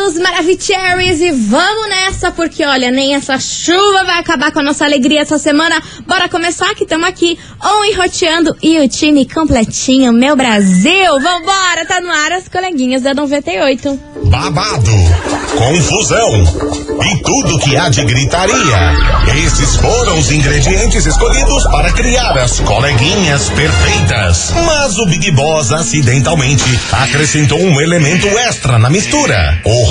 queridos Maravicheries, e vamos nessa, porque olha, nem essa chuva vai acabar com a nossa alegria essa semana. Bora começar que estamos aqui, on e roteando e o time completinho, meu Brasil. Vambora, tá no ar as coleguinhas da 98. Babado, confusão e tudo que há de gritaria. Esses foram os ingredientes escolhidos para criar as coleguinhas perfeitas. Mas o Big Boss acidentalmente acrescentou um elemento extra na mistura: o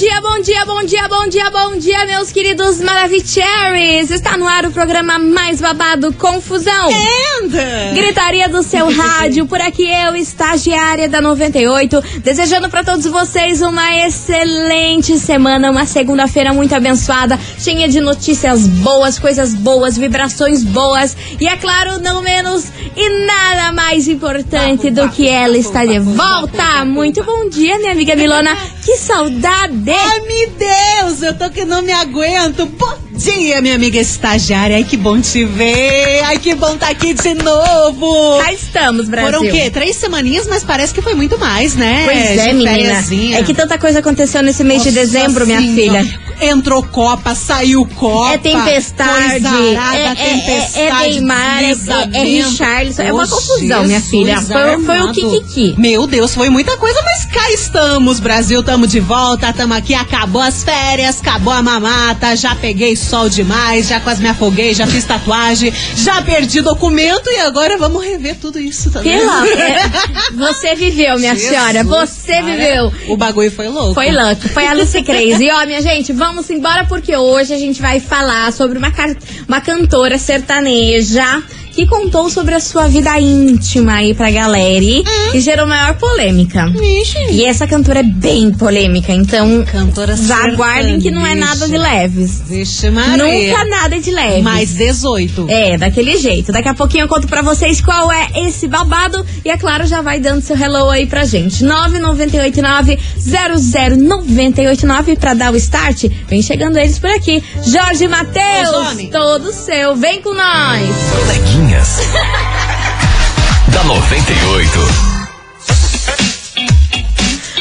Bom dia, bom dia, bom dia, bom dia, bom dia, meus queridos Maravicheries. Está no ar o programa mais babado Confusão. Anda! Gritaria do seu rádio, por aqui eu, estagiária da 98, desejando para todos vocês uma excelente semana, uma segunda-feira muito abençoada, cheia de notícias boas, coisas boas, vibrações boas e, é claro, não menos e nada mais importante do que ela está de volta. Muito bom dia, minha amiga Milona, que saudade! Ai, meu Deus, eu tô que não me aguento. Bom dia, minha amiga estagiária. Ai, que bom te ver. Ai, que bom tá aqui de novo. Cá estamos, Brasil. Foram o quê? Três semaninhas, mas parece que foi muito mais, né? Pois é, De menina. É que tanta coisa aconteceu nesse mês de Nossa dezembro, minha Senhora. filha. Entrou Copa, saiu Copa. É tempestade, coisa arada, é, é, tempestade, é, é Neymar, é, é, é. Richarlison. É uma confusão, minha filha. Foi, foi o. Kikiki. Meu Deus, foi muita coisa, mas cá estamos, Brasil, tamo de volta, tamo aqui, acabou as férias, acabou a mamata, já peguei sol demais, já quase me afoguei, já fiz tatuagem, já perdi documento e agora vamos rever tudo isso também. Pela, é, você viveu, minha Jesus, senhora. Você cara, viveu. O bagulho foi louco. Foi louco, foi a Lucy Crazy. E ó, minha gente, vamos embora porque hoje a gente vai falar sobre uma, uma cantora sertaneja que contou sobre a sua vida íntima aí pra galera e, e gerou maior polêmica. Vixe. E essa cantora é bem polêmica, então Cantora já aguardem que não é nada de leves. Vixe, Maria. Nunca nada de leve. Mais 18. É, daquele jeito. Daqui a pouquinho eu conto pra vocês qual é esse babado. E é claro, já vai dando seu hello aí pra gente. 998900989 pra dar o start. Vem chegando eles por aqui. Jorge Matheus, todo seu. Vem com nós. Coleguinhas. da 98.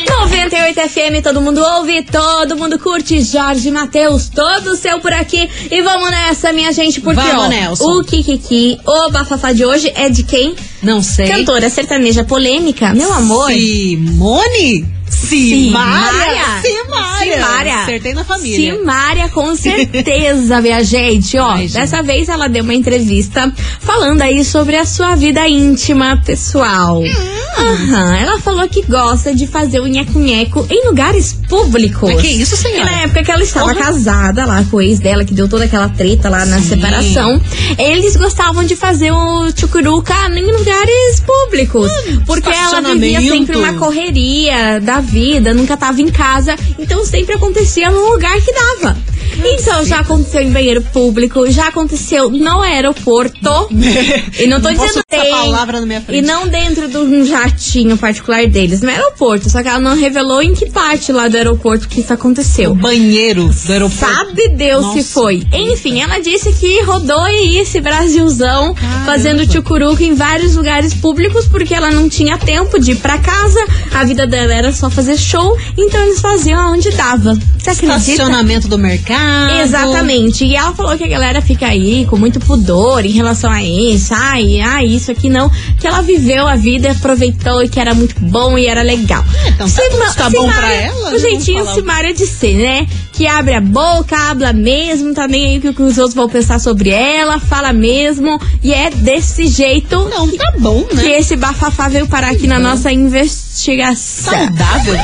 98 FM, todo mundo ouve, todo mundo curte. Jorge Matheus, todo seu por aqui. E vamos nessa, minha gente, porque Vamos, ó, Nelson. o Kikiki, o bafafá de hoje é de quem? Não sei. Cantora sertaneja polêmica, meu amor. Simone? Simária. Simária. Simária. Acertei na família. Simária, com certeza, minha gente. Ó, Ai, gente. dessa vez ela deu uma entrevista falando aí sobre a sua vida íntima, pessoal. Hum. Aham, ela falou que gosta de fazer o nheco-nheco em lugares públicos. Mas que isso, senhora? E na época que ela estava Porra. casada lá com o ex dela, que deu toda aquela treta lá na Sim. separação, eles gostavam de fazer o tchucuruca em lugares públicos. porque ela vivia sempre uma correria da vida, nunca tava em casa, então sempre acontecia no lugar que dava. Então já aconteceu em banheiro público, já aconteceu no aeroporto. e não tô Não dizendo tem, palavra na minha frente. E não dentro de um jatinho particular deles, no aeroporto. Só que ela não revelou em que parte lá do aeroporto que isso aconteceu. O banheiro do aeroporto. Sabe Deus Nossa. se foi. Enfim, ela disse que rodou aí esse Brasilzão Caramba. fazendo tchucuruca em vários lugares públicos porque ela não tinha tempo de ir pra casa. A vida dela era só fazer show, então eles faziam aonde dava. Você acredita? Estacionamento do mercado. Exatamente. E ela falou que a galera fica aí com muito pudor em relação a isso. Ai, ai, isso aqui não. Que ela viveu a vida, aproveitou e que era muito bom e era legal. então tá bom, se tá bom pra ela, O né? Jeitinho Simária de ser, né? Que abre a boca, habla mesmo, tá nem aí o que os outros vão pensar sobre ela, fala mesmo. E é desse jeito Não, tá bom, que né? esse bafafá veio parar aqui na nossa investigação. Saudável.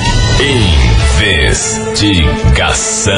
Investigação.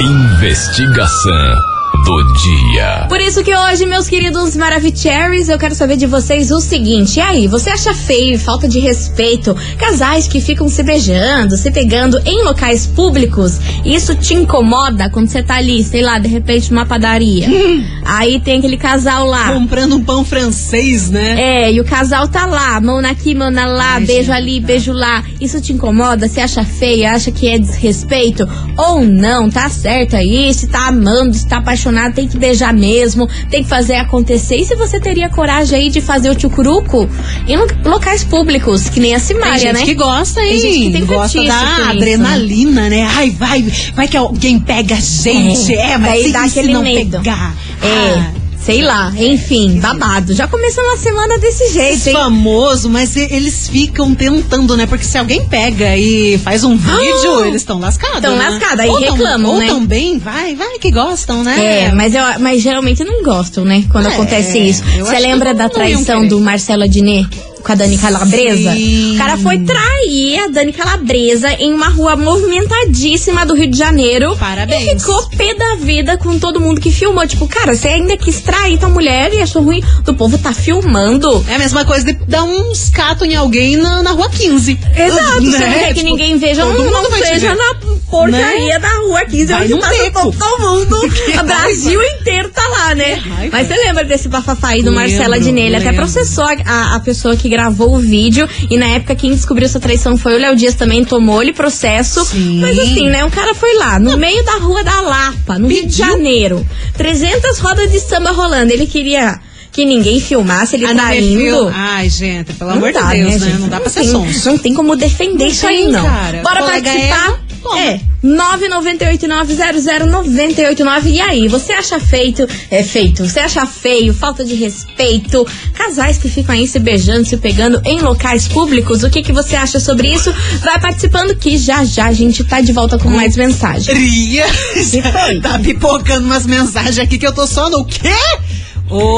Investigação do dia. Por isso que hoje, meus queridos Maravicheries, eu quero saber de vocês o seguinte. E aí, você acha feio e falta de respeito casais que ficam se beijando, se pegando em locais públicos? Isso te incomoda quando você tá ali, sei lá, de repente numa padaria? aí tem aquele casal lá. Comprando um pão francês, né? É, e o casal tá lá, mão aqui, mão lá, Ai, beijo gente. ali, beijo lá. Isso te incomoda? Você acha feio? Acha que é desrespeito? Ou não? Tá certo aí? Se tá amando, se tá apaixonado, tem que beijar mesmo, tem que fazer acontecer. E se você teria coragem aí de fazer o tchucuruco em lo- locais públicos, que nem a Tem Simária, gente né? que gosta, hein? Tem gente que tem gosta da isso. adrenalina, né? Ai, vai, vai que alguém pega a gente. É, É, mas se, dá aquele não medo. pegar. É, Ah, sei lá, enfim, babado. Já começando a semana desse jeito, hein? famoso, mas eles ficam tentando, né? Porque se alguém pega e faz um vídeo, eles estão lascados. Tão né? lascados, aí Ou tão- reclamam, ou né? também, vai, vai que gostam, né? É, mas, eu, mas geralmente não gostam, né? Quando É, acontece isso. Você lembra da traição do Marcelo Adnet com a Dani Calabresa? Sim. O cara foi trair a Dani Calabresa em uma rua movimentadíssima do Rio de Janeiro. Parabéns. E ficou pé da vida com todo mundo que filmou. Tipo, cara, você ainda quis trair tua mulher e achou ruim do povo tá filmando. É a mesma coisa de dar uns catos em alguém na, na rua 15. Exato, Né? você não quer que Tipo, ninguém veja, todo não, mundo não seja na porcaria da rua 15, Vai onde passa beco. todo mundo. O Brasil inteiro tá lá, né? Mas você lembra desse bafafá aí do Lembro, Marcelo Adnet? Ele até processou a, a pessoa que gravou o vídeo. E na época quem descobriu essa traição foi o Léo Dias também, tomou-lhe processo. Sim. Mas assim, né? O cara foi lá, no meio da rua da Lapa, no Rio de Pediu. Janeiro. 300 rodas de samba rolando. Ele queria que ninguém filmasse ele Ah, não é traindo. fio? Ai, gente, pelo Não amor dá, de Deus, né? gente? Não dá pra ser sonso. Não tem como defender isso aí, não. cara. Bora Colega participar? É. 998900989. E aí, você acha feito, é feito, você acha feio, falta de respeito, casais que ficam aí se beijando, se pegando em locais públicos, o que que você acha sobre isso? Vai participando que já já a gente tá de volta com mais mensagens. Ria. tá pipocando umas mensagens aqui que eu tô só no quê?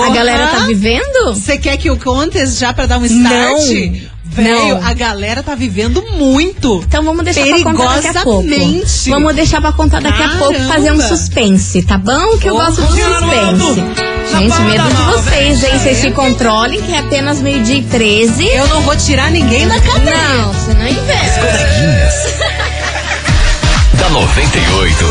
A galera tá vivendo? Você quer que eu conte já pra dar um start? Não. Velho, Não. a galera tá vivendo muito. Então vamos deixar pra contar daqui a pouco. Vamos deixar pra contar daqui a pouco Caramba. fazer um suspense, tá bom? Que eu gosto de suspense. Gente, medo de vocês, hein? Vocês se controlem, que é apenas meio-dia e 13. Eu não vou tirar ninguém da cadeia. Não, você não investe. Coleguinhas. da 98.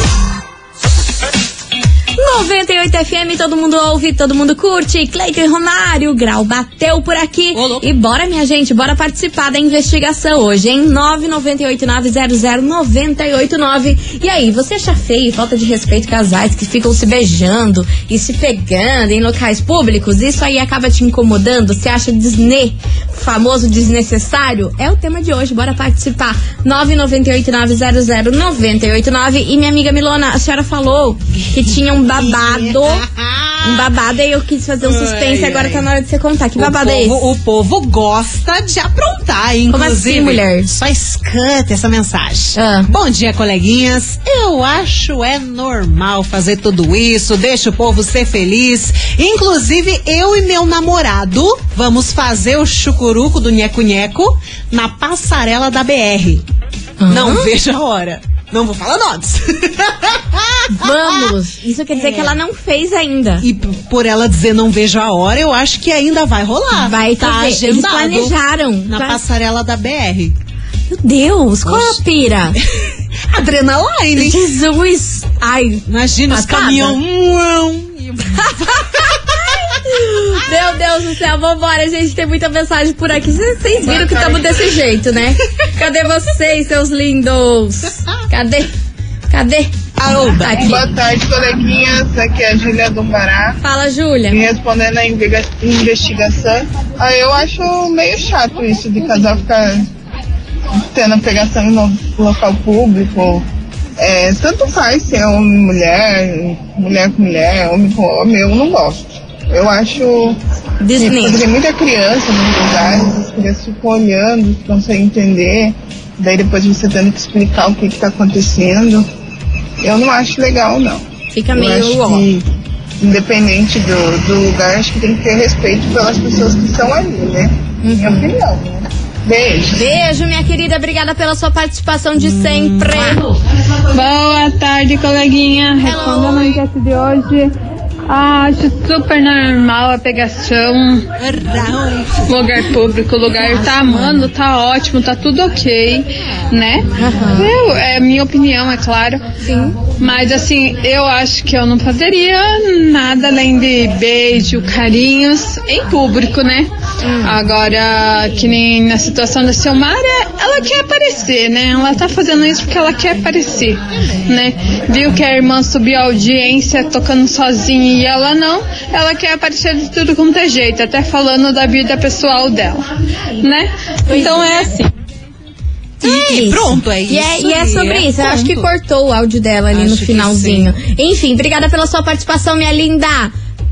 98 FM, todo mundo ouve, todo mundo curte. Cleiton e Romário, grau bateu por aqui. Ô, louco. E bora, minha gente, bora participar da investigação hoje, hein? 998900989. E aí, você acha feio, falta de respeito casais que ficam se beijando e se pegando em locais públicos? Isso aí acaba te incomodando? Você acha desne, famoso desnecessário? É o tema de hoje, bora participar. 998900989. E minha amiga Milona, a senhora falou que tinha um babado. Um babado e eu quis fazer um suspense Ai, agora ai. tá na hora de você contar. Que babado o é esse? povo, O povo gosta de aprontar, hein, Como inclusive. assim, mulher? Só escute essa mensagem. Ah. Bom dia, coleguinhas. Eu acho é normal fazer tudo isso, deixa o povo ser feliz. Inclusive, eu e meu namorado vamos fazer o chucuruco do nheco-nheco na passarela da BR. Não vejo a hora. Não vou falar nomes. Vamos! Isso quer dizer que ela não fez ainda. E por ela dizer não vejo a hora, eu acho que ainda vai rolar. Vai tá fazer. Eles planejaram. Na Pra- passarela da BR. Meu Deus, qual é a Oxe. pira? Adrenaline. Jesus! Ai, Imagina os Passada. caminhão. um, meu Deus do céu, vambora, gente. Tem muita mensagem por aqui. Vocês viram que estamos desse jeito, né? Cadê vocês, seus lindos? Cadê? Cadê? Aoba. Tá aqui. Boa tarde, coleguinhas. Aqui é a Júlia do Pará. Fala, Júlia. Respondendo a investiga- investigação, ah, eu acho meio chato isso de casal ficar tendo pegação em lo- local público. É, tanto faz se é homem e mulher, mulher com mulher, homem com homem, eu não gosto. Eu acho que Disney. tem muita criança nos lugares, as crianças ficam olhando, ficam sem entender, daí depois você tendo que explicar o que está acontecendo. Eu não acho legal, não. Fica Eu meio ó. que, independente do, do lugar, acho que tem que ter respeito pelas pessoas que estão ali, né? Minha Uhum. opinião, né? Beijo. Beijo, minha querida. Obrigada pela sua participação de sempre. Boa tarde, coleguinha. Respondendo a enquete de hoje, Ah, acho super normal a pegação, lugar público, lugar tá amando, tá ótimo, tá tudo ok, né? Eu, é minha opinião, é claro. Sim. Mas assim, eu acho que eu não fazeria nada além de beijo, carinhos em público, né? Agora, que nem na situação da Silmara, ela quer aparecer, né? Ela tá fazendo isso porque ela quer aparecer, né? Viu que a irmã subiu a audiência tocando sozinha e ela não, ela quer aparecer de tudo quanto é jeito, até falando da vida pessoal dela, né? Então é assim. É E isso. pronto, é E é, isso e é aí, sobre é isso. Eu acho que cortou o áudio dela ali Acho no finalzinho. Enfim, obrigada pela sua participação, minha linda.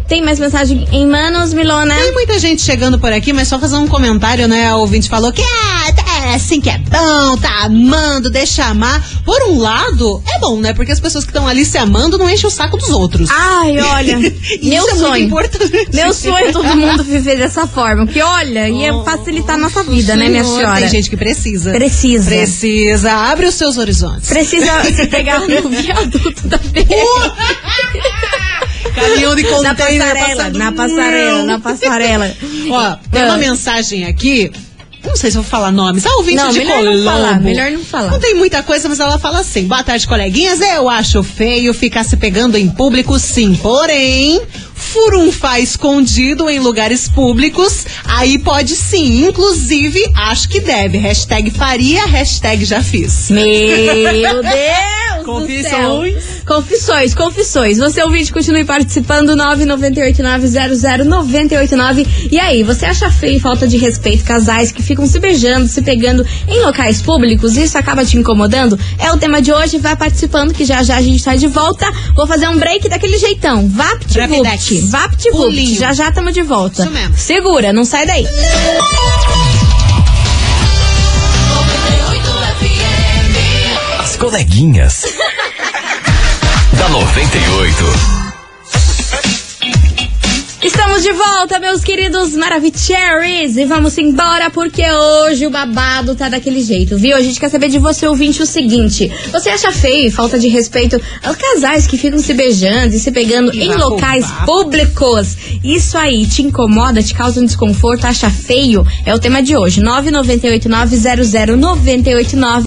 Tem mais mensagem em manos, Milona? Tem muita gente chegando por aqui, mas só fazer um comentário, né? A ouvinte falou que é, é assim que é bom, tá amando, deixa amar. Por um lado, é bom, né? Porque as pessoas que estão ali se amando não enchem o saco dos outros. Ai, olha, Isso meu é muito sonho. importante. Meu sonho é todo mundo viver dessa forma. Porque, olha, ia facilitar a nossa vida, né, minha Senhor, senhora? Tem gente que precisa. Precisa. Precisa. Abre os seus horizontes. Precisa se pegar no viaduto da Caminhão de Na container passarela, passando- na passarela, na passarela. Ó, tem Ah. uma mensagem aqui. Não sei se eu vou falar nomes. A ouvinte Não, de melhor não Colombo. falar, melhor não falar. Não tem muita coisa, mas ela fala assim. Boa tarde, coleguinhas. Eu acho feio ficar se pegando em público, sim. Porém, furunfar escondido em lugares públicos, aí pode sim. Inclusive, acho que deve. Hashtag faria, hashtag já fiz. Meu Deus! Confissões. Confissões, confissões. Você ouvinte, continue participando. 998900989. E aí, você acha feio e falta de respeito casais que ficam se beijando, se pegando em locais públicos? Isso acaba te incomodando? É o tema de hoje. Vai participando que já já a gente tá de volta. Vou fazer um break daquele jeitão. Vapt-vupt. Vapt-vupt. Pulinho. Já já tamo de volta. Isso mesmo. Segura, não sai daí. As coleguinhas. Da 98. Estamos de volta, meus queridos Maravicheries, e vamos embora porque hoje o babado tá daquele jeito, viu? A gente quer saber de você, ouvinte, o seguinte: você acha feio e falta de respeito aos casais que ficam se beijando e se pegando em locais bafo. públicos? Isso aí te incomoda, te causa um desconforto, acha feio? É o tema de hoje: 998900989.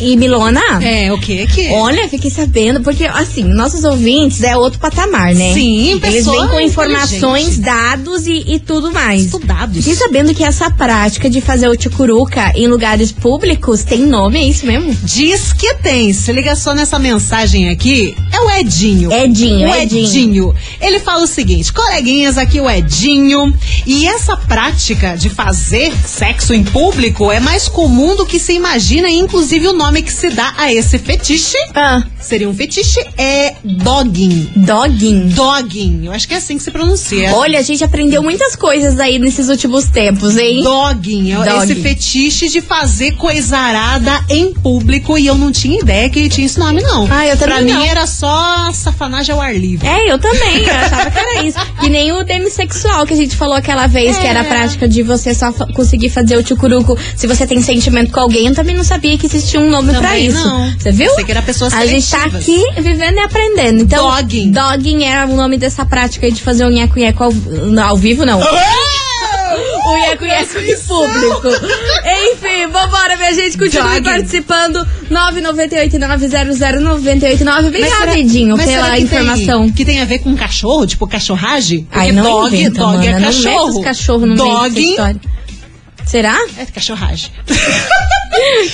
E Milona? É, o que que? Olha, fiquei sabendo, porque assim, nossos ouvintes é outro patamar, né? Sim, Eles vêm com informações, dados e, e tudo mais. Estudados. Fiquei sabendo que essa prática de fazer o tchucuruca em lugares públicos tem nome, é isso mesmo? Diz que tem. Se liga só nessa mensagem aqui. É o Edinho. Edinho, o Edinho. Edinho. Ele fala o seguinte: coleguinhas, aqui o Edinho. E essa prática de fazer sexo em público é mais comum do que se imagina, inclusive o nome que se dá a esse fetiche. Ah, Seria um fetiche, é dogging. dogging. Dogging. Eu acho que é assim que se pronuncia. Olha, a gente aprendeu muitas coisas aí nesses últimos tempos, hein? Dogging, é Dogging. esse fetiche de fazer coisarada em público e eu não tinha ideia que tinha esse nome, não. Ah, eu também Pra não. mim era só safanagem ao ar livre. É, eu também, eu achava que era isso. Que nem o demissexual que a gente falou aquela vez, que era a É. prática de você só conseguir fazer o tchucuruco se você tem sentimento com alguém. Eu também não sabia que existia um nome pra Também isso. não. Você viu? Pensei que era pessoas A gente tá aqui vivendo e aprendendo. Então, Dogging. Dogging era o nome dessa prática aí de fazer o nheco-nheco ao, ao vivo, não. O nheco-nheco em público. Enfim, vambora, minha gente. Continue Dogging. participando. 998-900-989. Vem cá, Vidinho, mas será pela que informação. Tem, que tem a ver com cachorro, tipo cachorragem? Ai, Porque não dog, inventa, dog mana, é não cachorro. os cachorros no meio dessa Dogging história. Será? é cachorragem.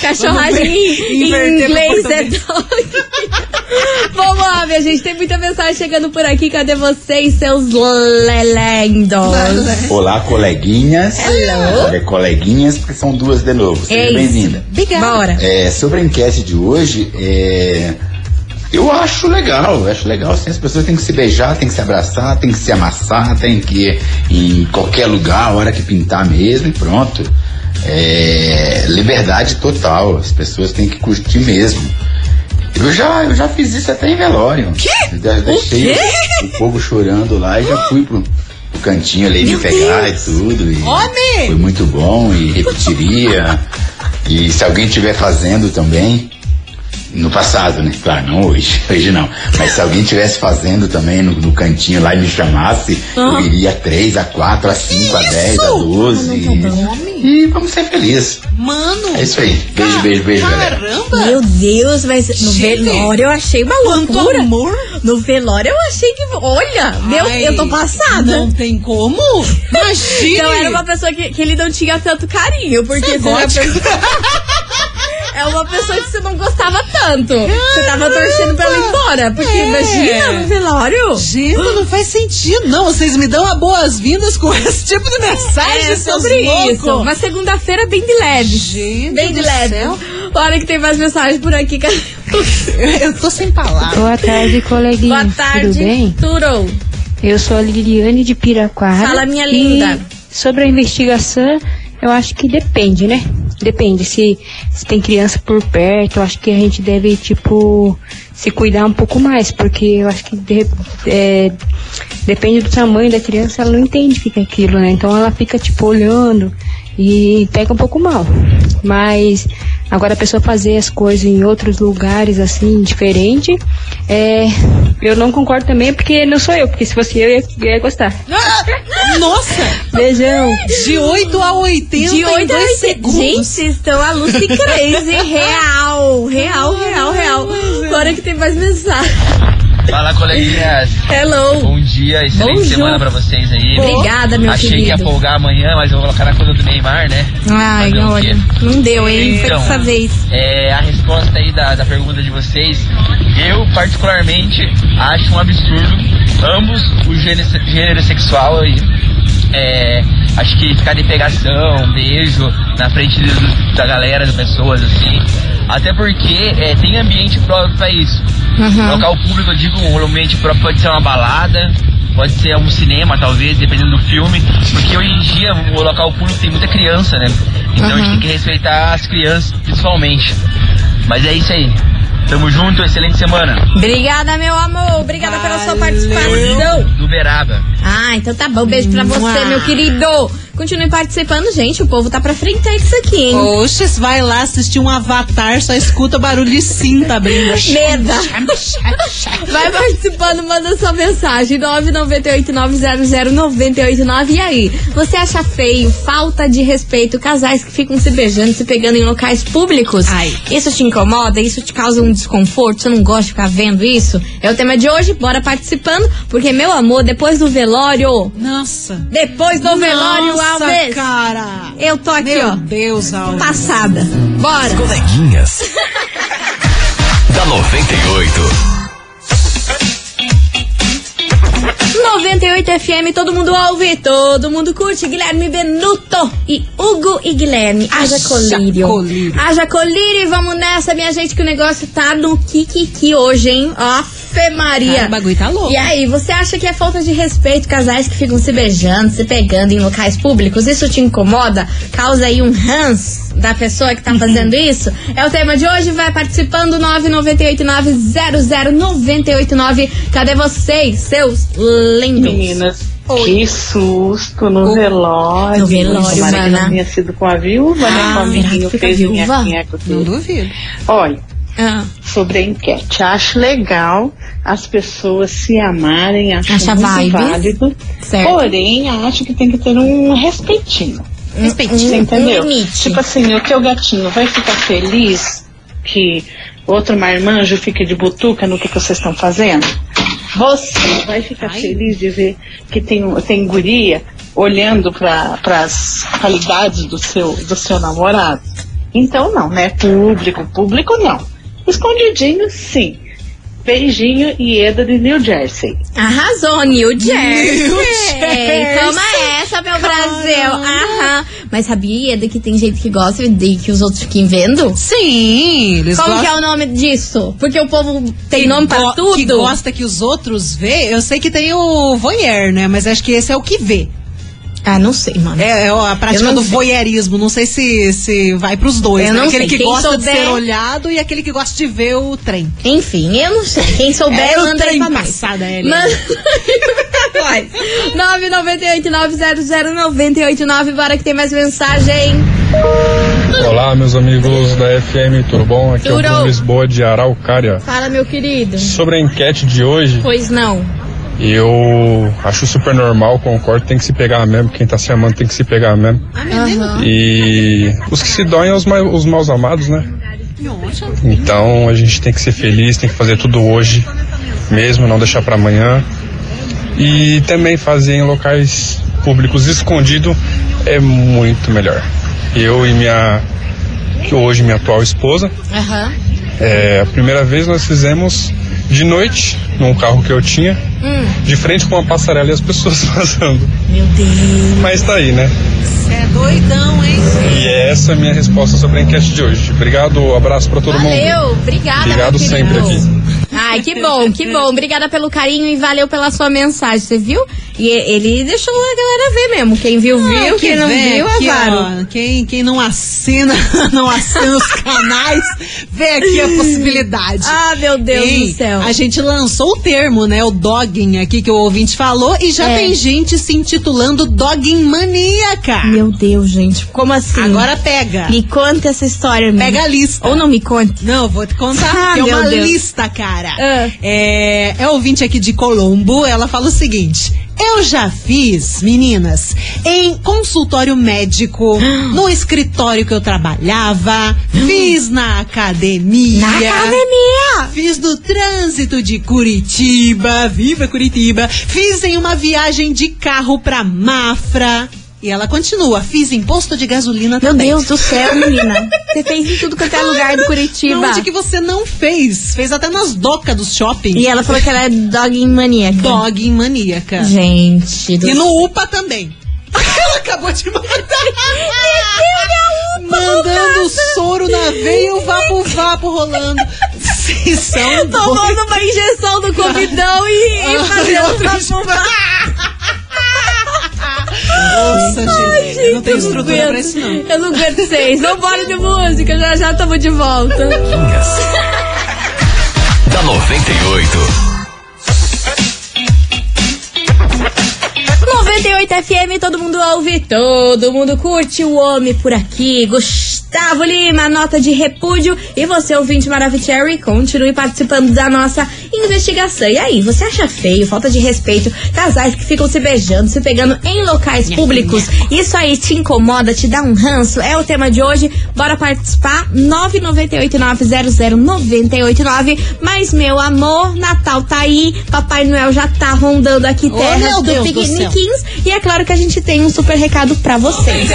Cachorragem em pro inglês é dog. Vamos lá, minha gente. Tem muita mensagem chegando por aqui. Cadê vocês, seus lelendos? Olá, coleguinhas. Hello. Olha, coleguinhas, porque são duas de novo. Seja É bem-vinda. Bora. É, sobre a enquete de hoje, é, eu acho legal, eu acho legal. Assim, as pessoas têm que se beijar, têm que se abraçar, têm que se amassar, têm que ir em qualquer lugar, a hora que pintar mesmo e pronto. É, liberdade total, as pessoas têm que curtir mesmo. Eu já, eu já fiz isso até em velório. Quê? Eu deixei o, o povo chorando lá e já fui pro, pro cantinho ali me pegar e tudo. E Homem! Foi muito bom e repetiria. e se alguém estiver fazendo também, No passado, né? Claro, não hoje. Hoje não. Mas se alguém estivesse fazendo também no, no cantinho lá e me chamasse, eu iria a 3, a 4, a 5, a 10, a 12. E vamos ser felizes. Mano. É isso aí. Beijo, beijo, beijo, galera. Caramba. Meu Deus, mas no Gente. velório eu achei uma Quanto loucura. amor. No velório eu achei que. Olha, meu, Ai, eu tô passada. Não tem como. Imagine. Então era uma pessoa que, que ele não tinha tanto carinho, porque Você é é uma pessoa que você não gostava tanto. Você tava torcendo pra ela ir embora. Porque É. imagina no velório. Gente, não faz sentido. Não, vocês me dão a boas-vindas com esse tipo de mensagem, É seus sobre loucos. isso. Uma segunda-feira bem de leve. Gente Bem de leve. céu. Olha que tem mais mensagens por aqui. Eu tô sem palavras. Boa tarde, coleguinha. Boa tarde. Tudo bem? Tudo. Eu sou a Liliane de Piraquara. Fala, minha e linda. sobre a investigação, eu acho que depende, né? Depende. Se, se tem criança por perto, eu acho que a gente deve, tipo, se cuidar um pouco mais, porque eu acho que de- é, depende do tamanho da criança, ela não entende o que é aquilo, né? Então ela fica, tipo, olhando e pega um pouco mal. Mas agora a pessoa fazer as coisas em outros lugares, assim, diferente, é, eu não concordo também, porque não sou eu, porque se fosse eu, eu ia, eu ia gostar. Nossa! Beijão. De 8 a 80 De em 8 a 2 80. segundos. Gente, estão a Lucy Crazy. Real. Real, real, real. Agora que tem mais mensagem. Fala, coleguinhas. Hello. Bom dia, excelente Bonjour. semana pra vocês aí. Obrigada, meu Achei querido. que ia folgar amanhã, mas eu vou colocar na conta do Neymar, né? Ai, o olha. quê? Não deu, hein? Foi Então, dessa vez. É, a resposta aí da, da pergunta de vocês, eu particularmente acho um absurdo ambos o gênero, gênero sexual aí. É, acho que ficar de pegação, beijo na frente do- da galera, de pessoas assim. Até porque é, tem ambiente próprio pra isso. Uhum. Local público, eu digo, um ambiente próprio pode ser uma balada, pode ser um cinema, talvez, dependendo do filme. Porque hoje em dia o local público tem muita criança, né? Então a gente tem que respeitar as crianças, principalmente. Mas é isso aí. Tamo junto, excelente semana. Obrigada, meu amor. Obrigada pela sua Valeu. participação. Do Beraba. Ah, então tá bom. Beijo pra você, meu querido. Continue participando, gente. O povo tá pra frente isso aqui, hein? Oxe, vai lá assistir um avatar, só escuta barulho de cinta abrindo. Meda. Vai participando, manda sua mensagem. 998-900-989. E aí, você acha feio, falta de respeito, casais que ficam se beijando, se pegando em locais públicos? Ai. Isso te incomoda? Isso te causa um desconforto? Você não gosta de ficar vendo isso? É o tema de hoje, bora participando, porque, meu amor, depois do velório, Nossa. depois do velório, Nossa, Alves, cara. eu tô aqui, Meu ó, Deus, Alves. passada. Bora! Coleguinhas. da 98. 98 FM, todo mundo ouve, todo mundo curte. Guilherme Benuto e Hugo e Guilherme. Haja colírio. Haja colírio e vamos nessa, minha gente, que o negócio tá no Kikiki hoje, hein? Afe Maria. O bagulho tá louco. E aí, você acha que é falta de respeito casais que ficam se beijando, se pegando em locais públicos? Isso te incomoda? Causa aí um rans da pessoa que tá fazendo isso? É o tema de hoje, vai participando 998900989. Cadê vocês, seus lindos? Meninas, que susto no velório. No velório, Tomara que não tenha sido com a viúva, né? Ah, Com o será que fica fez viúva? nheco Não duvido. Olha, Ah, sobre a enquete, acho legal as pessoas se amarem, acho Acha muito vibes? válido. certo. Porém, acho que tem que ter um respeitinho. Respeitinho. Você entendeu? Um limite. Tipo assim, o teu gatinho vai ficar feliz que outro marmanjo fique de butuca no que, que vocês estão fazendo? Você vai ficar Ai. feliz de ver que tem, um- tem guria olhando para as qualidades do seu, do seu namorado? Então não, né? Público, público não. Escondidinho, sim. Beijinho e Eda de New Jersey. Arrasou, New Jersey. New Jersey. Toma essa, meu Brasil. Aham. Mas sabia de que tem gente que gosta de que os outros fiquem vendo? Sim, eles Como gostam. que é o nome disso? Porque o povo tem nome pra tudo. Que gosta que os outros vê. Eu sei que tem o voyeur, né? Mas acho que esse é o que vê. Ah, não sei, mano. É, é a prática do sei. voyeurismo. Não sei se, se vai pros dois. Eu né? não Aquele sei. que Quem gosta de souber- ser olhado e aquele que gosta de ver o trem. Enfim, eu não sei. Quem souber, É o manda aí trem pra nós. passada. Manda nós. 998 900 989 Bora que tem mais mensagem. Olá, meus amigos da FM, tudo bom? Aqui é o. Bruno Lisboa de Araucária. Fala, meu querido. Sobre a enquete de hoje, Pois não. Eu acho super normal, concordo, tem que se pegar mesmo. Quem tá se amando tem que se pegar mesmo. Aham. E os que se doem são os, mai- os maus amados, né? Então a gente tem que ser feliz, tem que fazer tudo hoje mesmo, não deixar pra amanhã. E também fazer em locais públicos escondido é muito melhor. Eu e minha, que hoje minha atual esposa, Aham. é, a primeira vez nós fizemos de noite, num carro que eu tinha, Hum. de frente com uma passarela e as pessoas passando. Meu Deus. Mas tá aí, né? Você é doidão, hein? E essa é a minha resposta sobre a enquete de hoje. Obrigado, abraço pra todo mundo. Valeu, obrigada, Obrigado sempre aqui. Ai, que bom, que bom. Obrigada pelo carinho e valeu pela sua mensagem, você viu? E ele deixou a galera ver mesmo. Quem viu, viu. Ah, Quem não vem viu, aqui, azar. ó, quem, quem não assina, não assina os canais, vê aqui a possibilidade. Ah, meu Deus Ei, do céu. A gente lançou o termo, né? O dogging aqui que o ouvinte falou e já É. tem gente se intitulando dogging maníaca. Meu Deus, gente. Como assim? Agora pega. Me conta essa história, menina. Pega a lista. Ou não me conte. Não, vou te contar. Ah, Tem uma Deus. lista, cara. Ah. É, é ouvinte aqui de Colombo. Ela fala o seguinte: Eu já fiz, meninas, em consultório médico, no escritório que eu trabalhava, fiz na academia. Na academia! Fiz no trânsito de Curitiba, viva Curitiba. Fiz em uma viagem de carro pra Mafra. E ela continua, fiz em posto de gasolina Meu também. Deus do céu, menina. Você fez em tudo quanto é lugar do Curitiba. Onde que você não fez? Fez até nas docas dos shopping. E ela falou que ela é dog maníaca. Dog maníaca. Gente do E no UPA também. Ela acabou de mandar. Mandando soro na veia e o vapo-vapo rolando. Vocês são Tomando uma injeção do Covidão e, e Ah, fazendo outra Nossa, gente. eu não tenho estrutura aguento. pra isso, não. Eu não aguento vocês. Vambora de música, já já estamos de volta. Da 98. 98 FM, todo mundo ouve, todo mundo curte o homem por aqui. Gustavo Lima, nota de repúdio. E você, ouvinte Maravicherry, continue participando da nossa investigação. E aí, você acha feio, falta de respeito, casais que ficam se beijando, se pegando em locais públicos? Isso aí te incomoda, te dá um ranço? É o tema de hoje. Bora participar? 998900989. Mas, meu amor, Natal tá aí, Papai Noel já tá rondando aqui Oh, terras do Piqueniquins. E é claro que a gente tem um super recado pra vocês.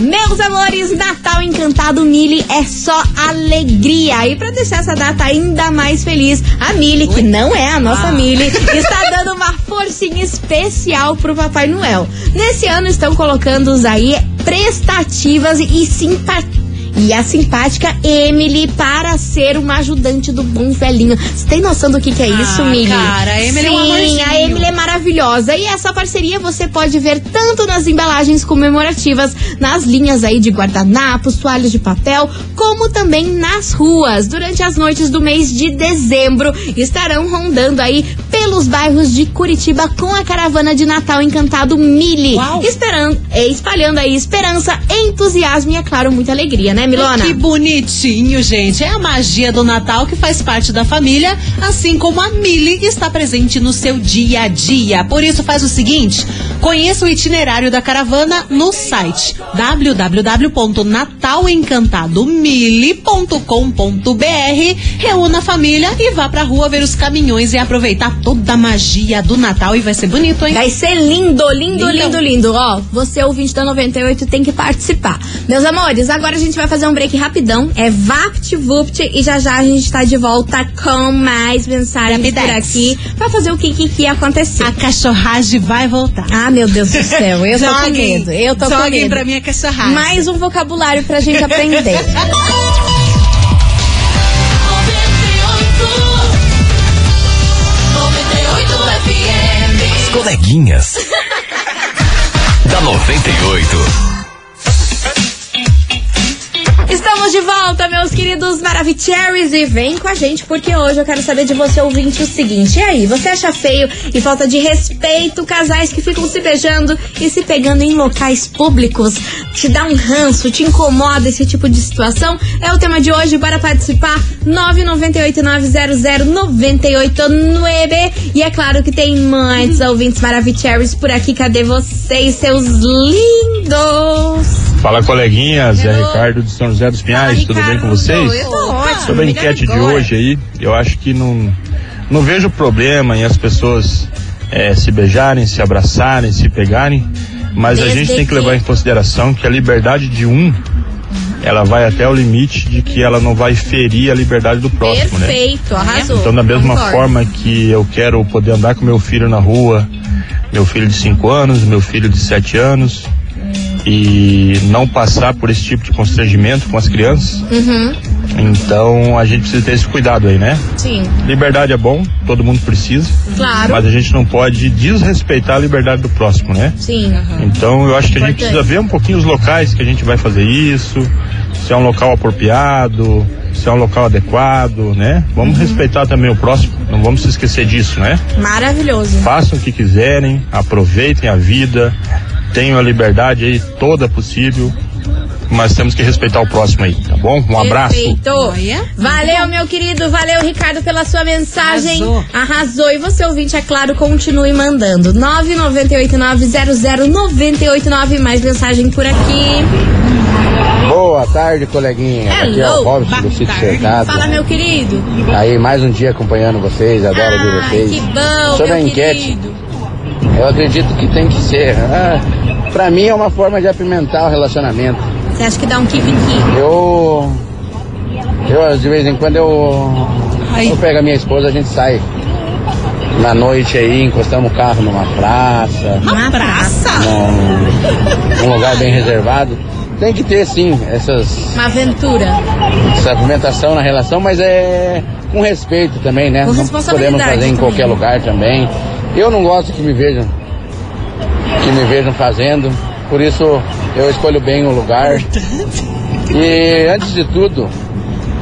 Meus amores, Natal Encantado Mili é só alegria. E pra deixar essa data ainda mais feliz, a Mili, que não é a nossa Mili, está dando uma forcinha especial pro Papai Noel. Nesse ano estão colocando os aí prestativas e simpatia. E a simpática Emily para ser uma ajudante do bom velhinho. Você tem noção do que, que é isso, Ah, Mili? cara, a Emily é um Sim, a Emily é maravilhosa. E essa parceria você pode ver tanto nas embalagens comemorativas, nas linhas aí de guardanapos, toalhas de papel, como também nas ruas. Durante as noites do mês de dezembro, estarão rondando aí pelos bairros de Curitiba com a caravana de Natal Encantado Mili. Uau. Esperando, eh, espalhando aí esperança, entusiasmo e, é claro, muita alegria, né, Milona? Que bonitinho, gente. É a magia do Natal que faz parte da família, assim como a Mili está presente no seu dia a dia. Por isso, faz o seguinte: conheça o itinerário da caravana no site www.natalencantadomili.com.br. Reúna a família e vá pra rua ver os caminhões e aproveitar toda a magia do Natal. E vai ser bonito, hein? Vai ser lindo, lindo, Lindão. lindo, lindo. Ó, você ouvinte da 98 tem que participar. Meus amores, agora a gente vai fazer um break rapidão. É VaptVupt e já já a gente tá de volta com mais mensagens por Rapidex. aqui pra fazer o que que, que ia acontecer. A cachorragem vai voltar. Ah, meu Deus do céu, eu tô com medo. Eu tô com Joguem medo. pra mim a cachorragem. Mais um vocabulário pra gente aprender. As coleguinhas. da 98. Estamos de volta, meus queridos Maravicheries, e vem com a gente, porque hoje eu quero saber de você, ouvinte, o seguinte. E aí, você acha feio e falta de respeito casais que ficam se beijando e se pegando em locais públicos? Te dá um ranço, te incomoda esse tipo de situação? É o tema de hoje, para participar, 998-900-989. E é claro que tem muitos ouvintes Maravicheries por aqui. Cadê vocês, seus lindos? Fala coleguinhas, é Ricardo de São José dos Pinhais, tudo bem com vocês? Eu tô ótimo. Sobre a enquete de hoje aí, eu acho que não, não vejo problema em as pessoas eh, se beijarem, se abraçarem, se pegarem, mas a Desde gente tem que levar em consideração que a liberdade de um, ela vai até o limite de que ela não vai ferir a liberdade do próximo, né? Perfeito, arrasou. Então, da mesma Concordo. forma que eu quero poder andar com meu filho na rua, meu filho de 5 anos, meu filho de 7 anos, e não passar por esse tipo de constrangimento com as crianças, Uhum, então a gente precisa ter esse cuidado aí, né? sim, Liberdade é bom, todo mundo precisa, claro. mas a gente não pode desrespeitar a liberdade do próximo, né? Sim. Então eu acho que a gente precisa ver um pouquinho os locais que a gente vai fazer isso, se é um local apropriado, se é um local adequado, né? Vamos respeitar também o próximo, não vamos se esquecer disso, né? Maravilhoso. Façam o que quiserem, aproveitem a vida, tenham a liberdade aí toda possível, mas temos que respeitar o próximo aí, tá bom? Um abraço. Perfeito. Valeu, meu querido. Valeu, Ricardo, pela sua mensagem. Arrasou. Arrasou. E você, ouvinte, é claro, continue mandando. 998900989. Mais mensagem por aqui. Boa tarde, coleguinha. Aqui é o Hello. Robson do Sítio Cercado. Fala, meu querido. Aí, mais um dia acompanhando vocês, adoro ver Ai, vocês. que bom, Sobre a enquete, querido. Eu acredito que tem que ser. Ah, pra mim é uma forma de apimentar o relacionamento. Você acha que dá um kick Eu. Eu, de vez em quando, eu. Eu pego a minha esposa, a gente sai na noite aí, encostamos o carro numa praça. Uma praça? Num, num lugar bem reservado. Tem que ter sim essas Uma aventura. essa argumentação na relação, mas é com respeito também, né? Com Não responsabilidade podemos fazer em também. qualquer lugar também. Eu não gosto que me vejam que me vejam fazendo, por isso eu escolho bem o lugar. E antes de tudo,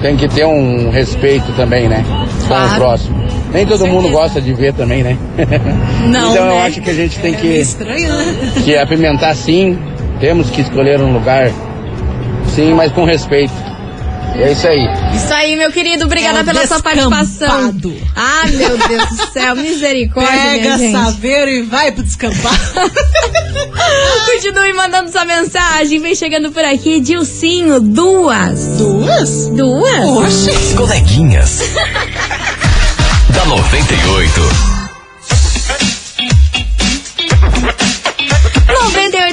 tem que ter um respeito também, né? Com Claro. o próximo. Nem todo mundo gosta de ver também, né? Não, então eu né? acho que a gente tem É que estranho, né? que apimentar sim, temos que escolher um lugar sim, mas com respeito. E é isso aí. Isso aí, meu querido. Obrigada É um pela sua participação. descampado. Ah, meu Deus do céu. Misericórdia, Pega saveiro e vai pro descampado. Continue mandando sua mensagem. Vem chegando por aqui, Dilcinho. Duas. Duas? Duas? Oxe. As coleguinhas. da 98.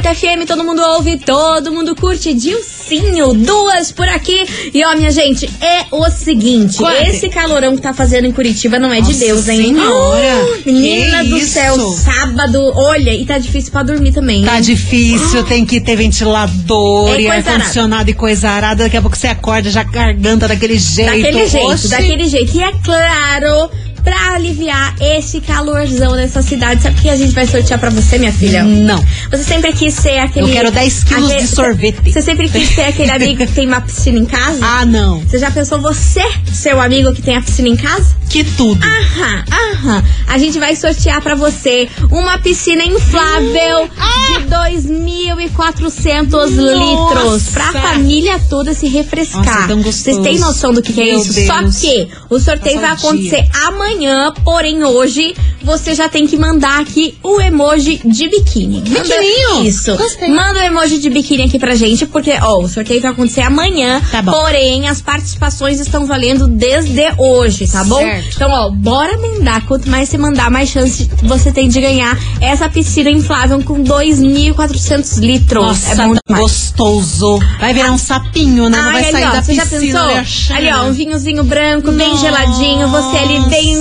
98 FM, todo mundo ouve, todo mundo curte. Dilcinho, duas por aqui. E ó, minha gente, é o seguinte: Quanto? esse calorão que tá fazendo em Curitiba não é de Nossa Deus, hein? Senhora, Ah, Menina do isso? céu, sábado, olha, e tá difícil pra dormir também. Tá hein? difícil, tem que ter ventilador É e ar-condicionado e coisa arada. Daqui a pouco você acorda já garganta daquele jeito. Daquele jeito, Oxi. daquele jeito. E é claro, pra aliviar esse calorzão nessa cidade, sabe o que a gente vai sortear pra você, minha filha? Não. Você sempre quis ser aquele. Eu quero 10 quilos aquele- de sorvete. Você sempre quis ser aquele amigo que tem uma piscina em casa? Ah, não. Você já pensou você, seu amigo que tem a piscina em casa? Que tudo. Aham, aham. A gente vai sortear pra você uma piscina inflável de 2.400 litros pra família toda se refrescar. Nossa, tão gostoso. Vocês têm noção do que, que é isso? Deus. Só que o sorteio vai Passa o acontecer amanhã, porém hoje você já tem que mandar aqui o emoji de biquíni. Biquininho? Isso. Gostei. Manda o emoji de biquíni aqui pra gente, porque, ó, o sorteio vai acontecer amanhã. Tá bom. Porém, as participações estão valendo desde hoje, tá bom? Certo. Então, ó, bora mandar. Quanto mais você mandar, mais chance você tem de ganhar essa piscina inflável com 2.400 litros. Nossa, é bom tá gostoso. Vai virar um sapinho, né? Não Ai, vai ali, sair ó, da você já piscina. pensou? Ali, ó, um vinhozinho branco, bem Nossa. geladinho, você ali bem,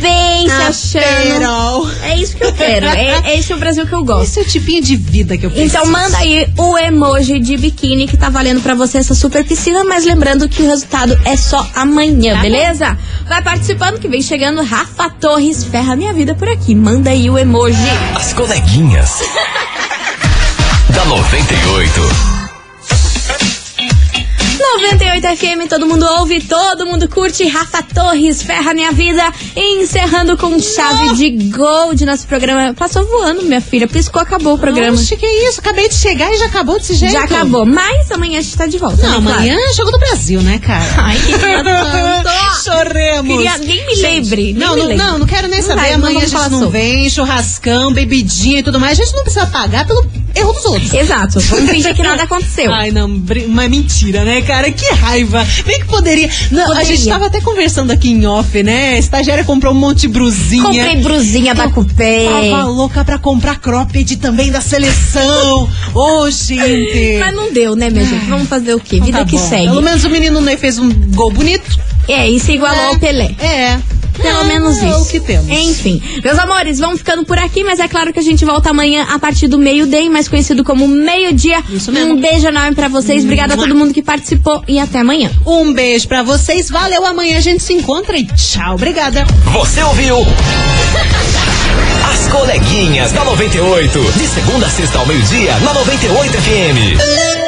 bem se achando. Aperol. É isso que eu quero. É, é esse o Brasil que eu gosto. Esse é o tipinho de vida que eu preciso. Então manda aí o emoji de biquíni que tá valendo pra você essa super piscina, mas lembrando que o resultado é só amanhã, Tá beleza? Vai participando que vem chegando Rafa Torres, ferra minha vida por aqui. Manda aí o emoji. As coleguinhas. da 98. 98 FM, todo mundo ouve, todo mundo curte. Rafa Torres, Ferra Minha Vida. Encerrando com chave de gol de nosso programa. Passou voando, minha filha. Piscou, acabou o programa. Oxe, que isso? Acabei de chegar e já acabou desse jeito. Já acabou. Mas amanhã a gente tá de volta. Não, né, amanhã claro. é jogo do Brasil, né, cara? Ai, tanto. Choremos. Queria- nem me lembre, nem não, me não, lembre. não, não quero nem Não saber. vai, amanhã a gente não sobre. vem, churrascão, bebidinha e tudo mais. A gente não precisa pagar pelo erro dos outros. Exato. Vamos fingir que nada aconteceu. Ai, não, mas mentira, né, cara? Que raiva. Bem que poderia. Não, a Poderia. gente tava até conversando aqui em off, né? A estagiária comprou um monte de brusinha. Comprei brusinha da Cupé. Tava louca pra comprar cropped também da seleção. Ô, gente. Mas não deu, né, minha gente? Vamos fazer o quê? Então Vida tá que bom. segue. Pelo menos o menino Ney fez um gol bonito. É, e se igualou É. ao Pelé. É. Pelo É, menos é isso. o que temos. Enfim, meus amores, vamos ficando por aqui, mas é claro que a gente volta amanhã a partir do meio-dia, mais conhecido como meio-dia. Isso mesmo. Um beijo enorme pra vocês. Obrigada a todo mundo que participou e até amanhã. Um beijo pra vocês. Valeu. Amanhã a gente se encontra e tchau. Obrigada. Você ouviu? As coleguinhas da 98. De segunda a sexta ao meio-dia, na 98 FM.